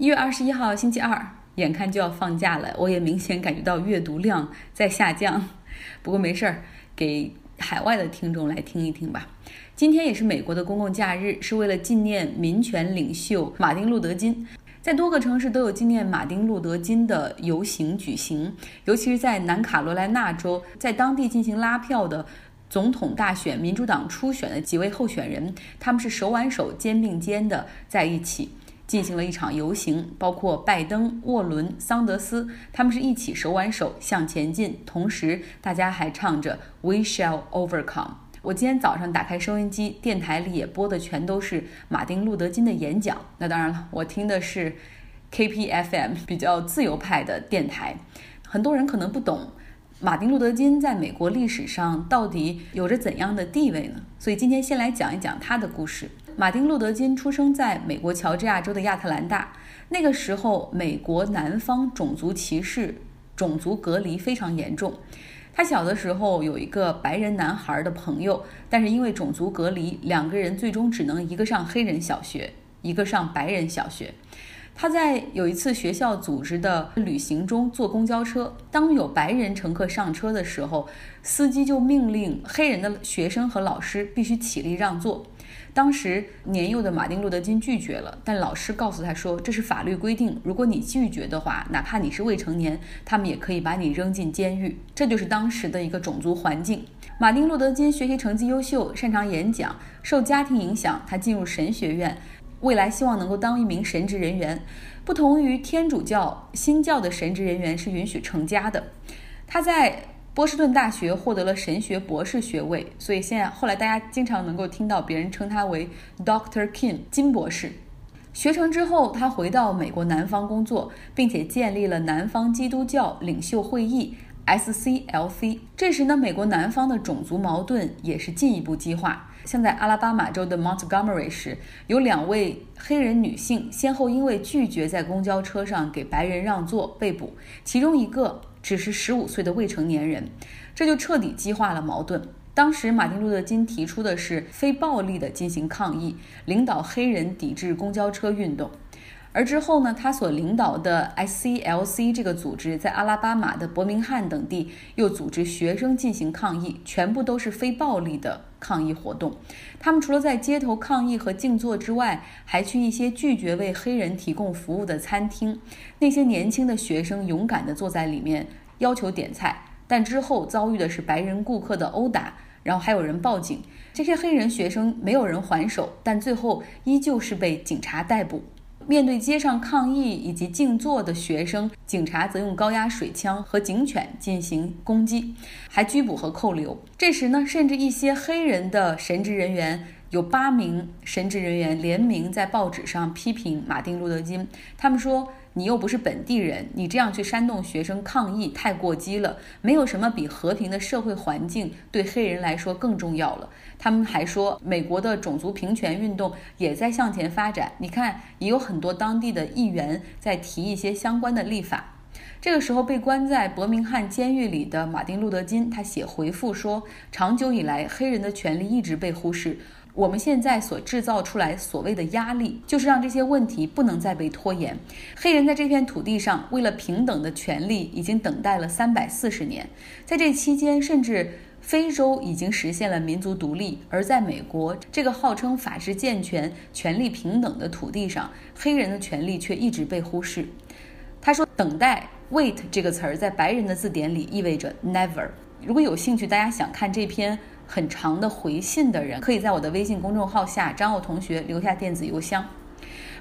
一月二十一号，星期二，眼看就要放假了，我也明显感觉到阅读量在下降。不过没事儿，给海外的听众来听一听吧。今天也是美国的公共假日，是为了纪念民权领袖马丁·路德·金，在多个城市都有纪念马丁·路德·金的游行举行，尤其是在南卡罗来纳州，在当地进行拉票的总统大选，民主党初选的几位候选人，他们是手挽手、肩并肩的在一起。进行了一场游行，包括拜登、沃伦、桑德斯，他们是一起手挽手向前进，同时大家还唱着 "We shall overcome"。我今天早上打开收音机，电台里也播的全都是马丁·路德·金的演讲。那当然了，我听的是 KPFM 比较自由派的电台。很多人可能不懂马丁·路德·金在美国历史上到底有着怎样的地位呢？所以今天先来讲一讲他的故事。马丁·路德·金出生在美国乔治亚州的亚特兰大。那个时候，美国南方种族歧视、种族隔离非常严重。他小的时候有一个白人男孩的朋友，但是因为种族隔离，两个人最终只能一个上黑人小学，一个上白人小学。他在有一次学校组织的旅行中坐公交车，当有白人乘客上车的时候，司机就命令黑人的学生和老师必须起立让座。当时年幼的马丁·路德·金拒绝了，但老师告诉他说：“这是法律规定，如果你拒绝的话，哪怕你是未成年，他们也可以把你扔进监狱。”这就是当时的一个种族环境。马丁·路德·金学习成绩优秀，擅长演讲，受家庭影响，他进入神学院，未来希望能够当一名神职人员。不同于天主教、新教的神职人员是允许成家的。他在。波士顿大学获得了神学博士学位，所以现在后来大家经常能够听到别人称他为 Doctor King 金博士。学成之后，他回到美国南方工作，并且建立了南方基督教领袖会议 （SCLC）。这时呢，美国南方的种族矛盾也是进一步激化。像在阿拉巴马州的 Montgomery 时，有两位黑人女性先后因为拒绝在公交车上给白人让座被捕，其中一个。只是十五岁的未成年人，这就彻底激化了矛盾。当时，马丁·路德·金提出的是非暴力的进行抗议，领导黑人抵制公交车运动。而之后呢，他所领导的 SCLC 这个组织在阿拉巴马的伯明翰等地又组织学生进行抗议，全部都是非暴力的抗议活动。他们除了在街头抗议和静坐之外，还去一些拒绝为黑人提供服务的餐厅。那些年轻的学生勇敢地坐在里面，要求点菜，但之后遭遇的是白人顾客的殴打，然后还有人报警。这些黑人学生没有人还手，但最后依旧是被警察逮捕。面对街上抗议以及静坐的学生，警察则用高压水枪和警犬进行攻击，还拘捕和扣留。这时呢，甚至一些黑人的神职人员，有八名神职人员联名在报纸上批评马丁·路德·金，他们说。你又不是本地人，你这样去煽动学生抗议太过激了。没有什么比和平的社会环境对黑人来说更重要了。他们还说，美国的种族平权运动也在向前发展。你看，也有很多当地的议员在提一些相关的立法。这个时候，被关在伯明翰监狱里的马丁·路德·金，他写回复说，长久以来，黑人的权利一直被忽视。我们现在所制造出来所谓的压力，就是让这些问题不能再被拖延。黑人在这片土地上为了平等的权利，已经等待了三百四十年。在这期间，甚至非洲已经实现了民族独立，而在美国这个号称法治健全、权利平等的土地上，黑人的权利却一直被忽视。他说：“等待 （wait） 这个词儿在白人的字典里意味着 never。”如果有兴趣，大家想看这篇。很长的回信的人，可以在我的微信公众号下张奥同学留下电子邮箱。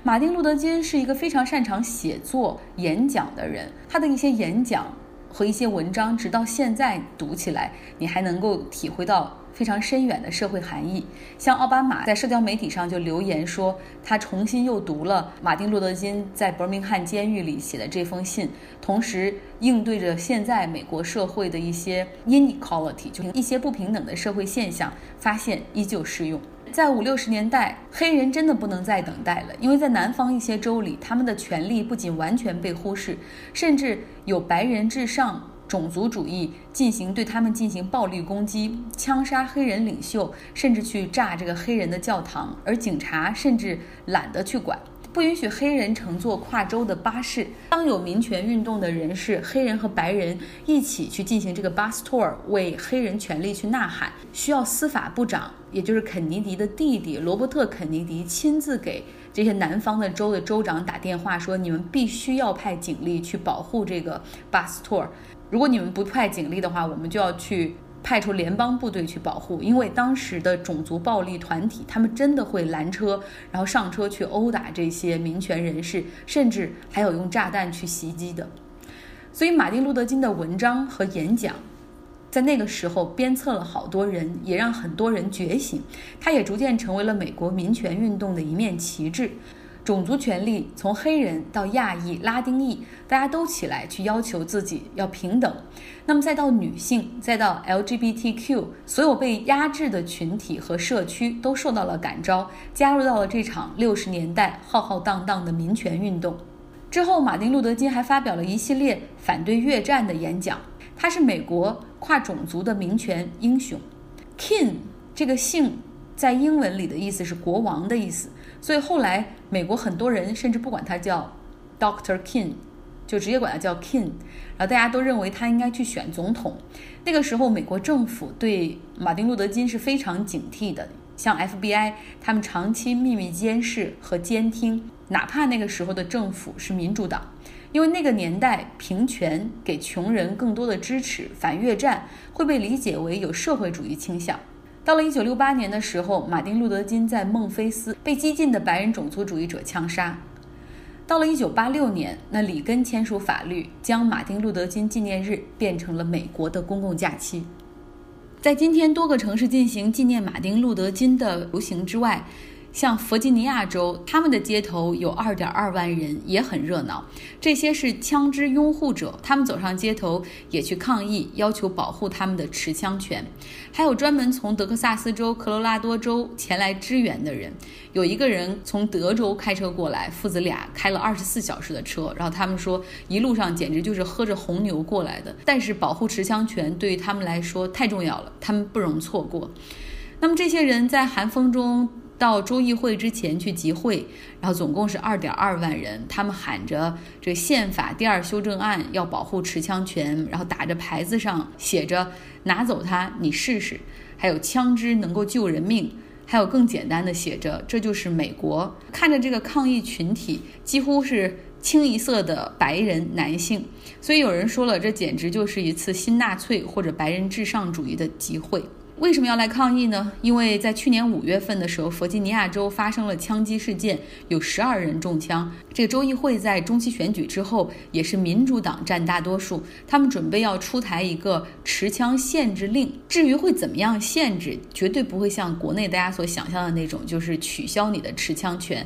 马丁·路德·金是一个非常擅长写作、演讲的人，他的一些演讲。和一些文章，直到现在读起来，你还能够体会到非常深远的社会含义。像奥巴马在社交媒体上就留言说，他重新又读了马丁·路德·金在伯明翰监狱里写的这封信，同时应对着现在美国社会的一些 inequality，就一些不平等的社会现象，发现依旧适用。在五六十年代，黑人真的不能再等待了，因为在南方一些州里，他们的权利不仅完全被忽视，甚至有白人至上种族主义进行对他们进行暴力攻击，枪杀黑人领袖，甚至去炸这个黑人的教堂，而警察甚至懒得去管。不允许黑人乘坐跨州的巴士。当有民权运动的人士，黑人和白人一起去进行这个 bus tour，为黑人权利去呐喊，需要司法部长，也就是肯尼迪的弟弟罗伯特·肯尼迪亲自给这些南方的州的州长打电话说：“你们必须要派警力去保护这个 bus tour。如果你们不派警力的话，我们就要去。”派出联邦部队去保护，因为当时的种族暴力团体，他们真的会拦车，然后上车去殴打这些民权人士，甚至还有用炸弹去袭击的。所以，马丁·路德·金的文章和演讲，在那个时候鞭策了好多人，也让很多人觉醒。他也逐渐成为了美国民权运动的一面旗帜。种族权利从黑人到亚裔、拉丁裔，大家都起来去要求自己要平等。那么再到女性，再到 LGBTQ，所有被压制的群体和社区都受到了感召，加入到了这场六十年代浩浩荡荡的民权运动。之后，马丁·路德·金还发表了一系列反对越战的演讲。他是美国跨种族的民权英雄。King 这个姓在英文里的意思是国王的意思。所以后来，美国很多人甚至不管他叫 Doctor King，就直接管他叫 King，然后大家都认为他应该去选总统。那个时候，美国政府对马丁·路德·金是非常警惕的，像 FBI，他们长期秘密监视和监听，哪怕那个时候的政府是民主党，因为那个年代平权给穷人更多的支持，反越战会被理解为有社会主义倾向。到了一九六八年的时候，马丁·路德·金在孟菲斯被激进的白人种族主义者枪杀。到了一九八六年，那里根签署法律，将马丁·路德·金纪念日变成了美国的公共假期。在今天多个城市进行纪念马丁·路德·金的游行之外，像弗吉尼亚州，他们的街头有二点二万人，也很热闹。这些是枪支拥护者，他们走上街头也去抗议，要求保护他们的持枪权。还有专门从德克萨斯州、科罗拉多州前来支援的人。有一个人从德州开车过来，父子俩开了二十四小时的车，然后他们说一路上简直就是喝着红牛过来的。但是保护持枪权对于他们来说太重要了，他们不容错过。那么这些人在寒风中。到州议会之前去集会，然后总共是二点二万人，他们喊着这宪法第二修正案要保护持枪权，然后打着牌子上写着拿走它你试试，还有枪支能够救人命，还有更简单的写着这就是美国。看着这个抗议群体几乎是清一色的白人男性，所以有人说了，这简直就是一次新纳粹或者白人至上主义的集会。为什么要来抗议呢？因为在去年五月份的时候，弗吉尼亚州发生了枪击事件，有十二人中枪。这个州议会在中期选举之后，也是民主党占大多数，他们准备要出台一个持枪限制令。至于会怎么样限制，绝对不会像国内大家所想象的那种，就是取消你的持枪权。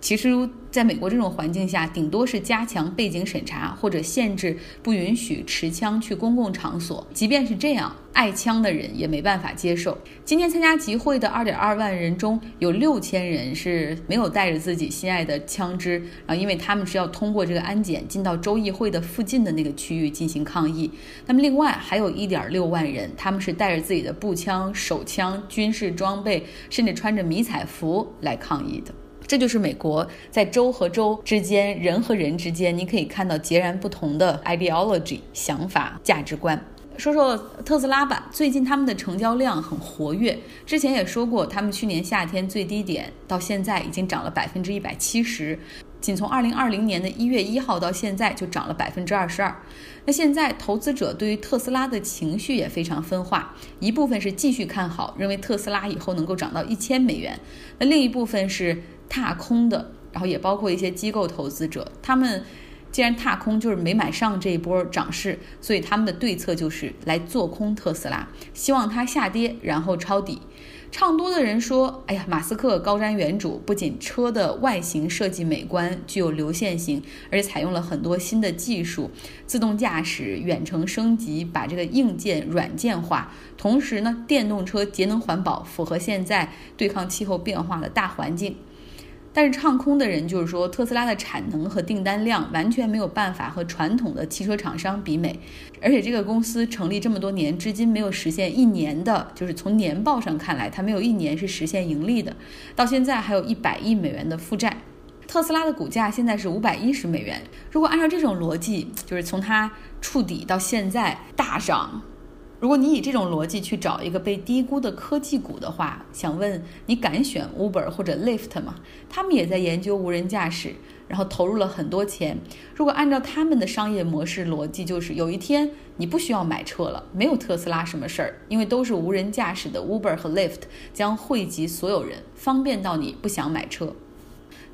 其实，在美国这种环境下，顶多是加强背景审查，或者限制不允许持枪去公共场所。即便是这样，爱枪的人也没办法接受。今天参加集会的二点二万人中有六千人是没有带着自己心爱的枪支，然后因为他们是要通过这个安检进到州议会的附近的那个区域进行抗议。那么，另外还有一点六万人，他们是带着自己的步枪、手枪、军事装备，甚至穿着迷彩服来抗议的。这就是美国在州和州之间、人和人之间，你可以看到截然不同的 ideology 想法、价值观。说说特斯拉吧，最近他们的成交量很活跃。之前也说过，他们去年夏天最低点到现在已经涨了百分之一百七十，仅从二零二零年的一月一号到现在就涨了百分之二十二。那现在投资者对于特斯拉的情绪也非常分化，一部分是继续看好，认为特斯拉以后能够涨到一千美元；那另一部分是。踏空的，然后也包括一些机构投资者，他们既然踏空，就是没买上这一波涨势，所以他们的对策就是来做空特斯拉，希望它下跌，然后抄底。唱多的人说：“哎呀，马斯克高瞻远瞩，不仅车的外形设计美观，具有流线型，而且采用了很多新的技术，自动驾驶、远程升级，把这个硬件软件化。同时呢，电动车节能环保，符合现在对抗气候变化的大环境。”但是唱空的人就是说，特斯拉的产能和订单量完全没有办法和传统的汽车厂商比美，而且这个公司成立这么多年，至今没有实现一年的，就是从年报上看来，它没有一年是实现盈利的，到现在还有一百亿美元的负债。特斯拉的股价现在是五百一十美元。如果按照这种逻辑，就是从它触底到现在大涨。如果你以这种逻辑去找一个被低估的科技股的话，想问你敢选 Uber 或者 Lyft 吗？他们也在研究无人驾驶，然后投入了很多钱。如果按照他们的商业模式逻辑，就是有一天你不需要买车了，没有特斯拉什么事儿，因为都是无人驾驶的 Uber 和 Lyft 将惠及所有人，方便到你不想买车。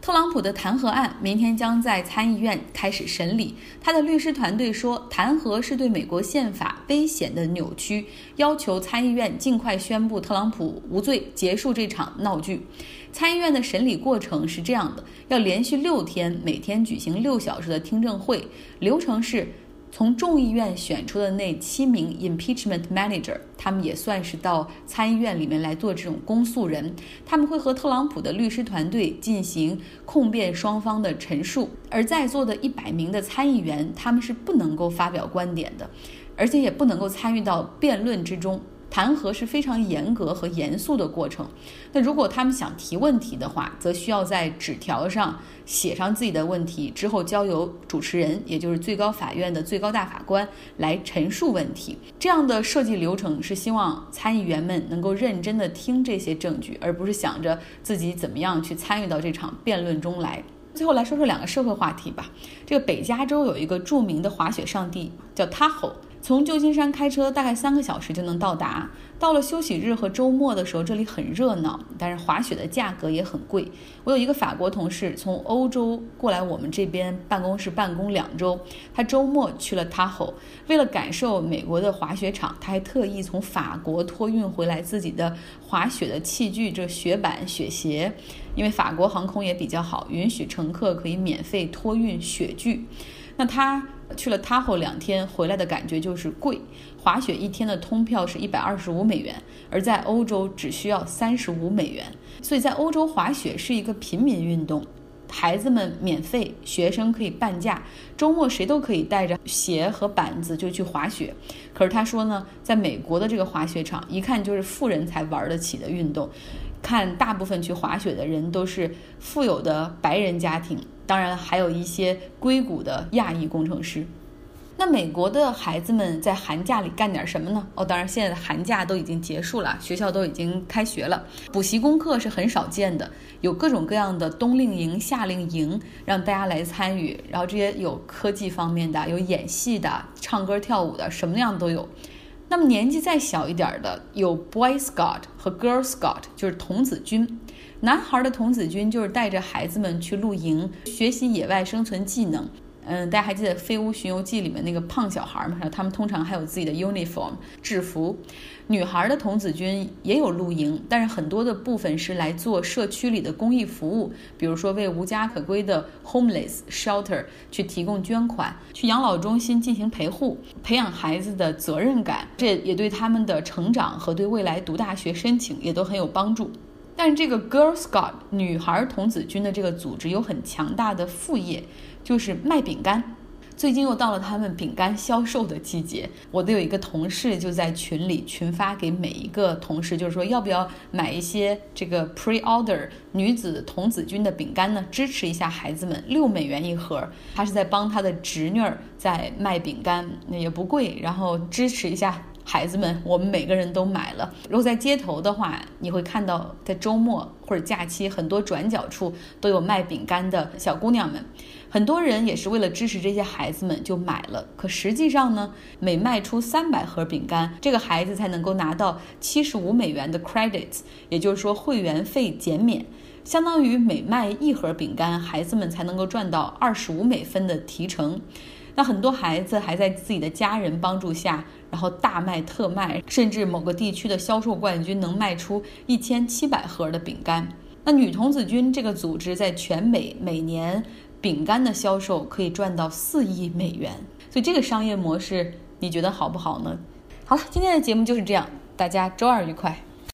特朗普的弹劾案明天将在参议院开始审理。他的律师团队说，弹劾是对美国宪法危险的扭曲，要求参议院尽快宣布特朗普无罪，结束这场闹剧。参议院的审理过程是这样的：要连续六天，每天举行六小时的听证会，流程是。从众议院选出的那七名 impeachment manager，他们也算是到参议院里面来做这种公诉人。他们会和特朗普的律师团队进行控辩双方的陈述，而在座的一百名的参议员，他们是不能够发表观点的，而且也不能够参与到辩论之中。弹劾是非常严格和严肃的过程。那如果他们想提问题的话，则需要在纸条上写上自己的问题，之后交由主持人，也就是最高法院的最高大法官来陈述问题。这样的设计流程是希望参议员们能够认真的听这些证据，而不是想着自己怎么样去参与到这场辩论中来。最后来说说两个社会话题吧。这个北加州有一个著名的滑雪上帝叫 Tahoe。从旧金山开车大概三个小时就能到达。到了休息日和周末的时候，这里很热闹，但是滑雪的价格也很贵。我有一个法国同事从欧洲过来我们这边办公室办公两周，他周末去了 Tahoe，为了感受美国的滑雪场，他还特意从法国托运回来自己的滑雪的器具，这雪板、雪鞋。因为法国航空也比较好，允许乘客可以免费托运雪具。那他。去了 Tahoe 两天，回来的感觉就是贵。滑雪一天的通票是一百二十五美元，而在欧洲只需要三十五美元。所以在欧洲滑雪是一个平民运动，孩子们免费，学生可以半价，周末谁都可以带着鞋和板子就去滑雪。可是他说呢，在美国的这个滑雪场，一看就是富人才玩得起的运动。看，大部分去滑雪的人都是富有的白人家庭，当然还有一些硅谷的亚裔工程师。那美国的孩子们在寒假里干点什么呢？哦，当然现在的寒假都已经结束了，学校都已经开学了，补习功课是很少见的，有各种各样的冬令营、夏令营让大家来参与。然后这些有科技方面的，有演戏的、唱歌跳舞的，什么样都有。那么年纪再小一点的，有 Boy Scout 和 Girl Scout，就是童子军。男孩的童子军就是带着孩子们去露营，学习野外生存技能。嗯，大家还记得《飞屋巡游记》里面那个胖小孩吗？他们通常还有自己的 uniform 制服。女孩的童子军也有露营，但是很多的部分是来做社区里的公益服务，比如说为无家可归的 homeless shelter 去提供捐款，去养老中心进行陪护，培养孩子的责任感，这也对他们的成长和对未来读大学申请也都很有帮助。但是这个 Girl Scout 女孩童子军的这个组织有很强大的副业。就是卖饼干，最近又到了他们饼干销售的季节。我的有一个同事就在群里群发给每一个同事，就是说要不要买一些这个 pre order 女子童子军的饼干呢？支持一下孩子们，六美元一盒。他是在帮他的侄女儿在卖饼干，那也不贵，然后支持一下。孩子们，我们每个人都买了。如果在街头的话，你会看到在周末或者假期，很多转角处都有卖饼干的小姑娘们。很多人也是为了支持这些孩子们就买了。可实际上呢，每卖出三百盒饼干，这个孩子才能够拿到七十五美元的 credits，也就是说会员费减免，相当于每卖一盒饼干，孩子们才能够赚到二十五美分的提成。那很多孩子还在自己的家人帮助下，然后大卖特卖，甚至某个地区的销售冠军能卖出一千七百盒的饼干。那女童子军这个组织在全美每年饼干的销售可以赚到四亿美元，所以这个商业模式你觉得好不好呢？好了，今天的节目就是这样，大家周二愉快。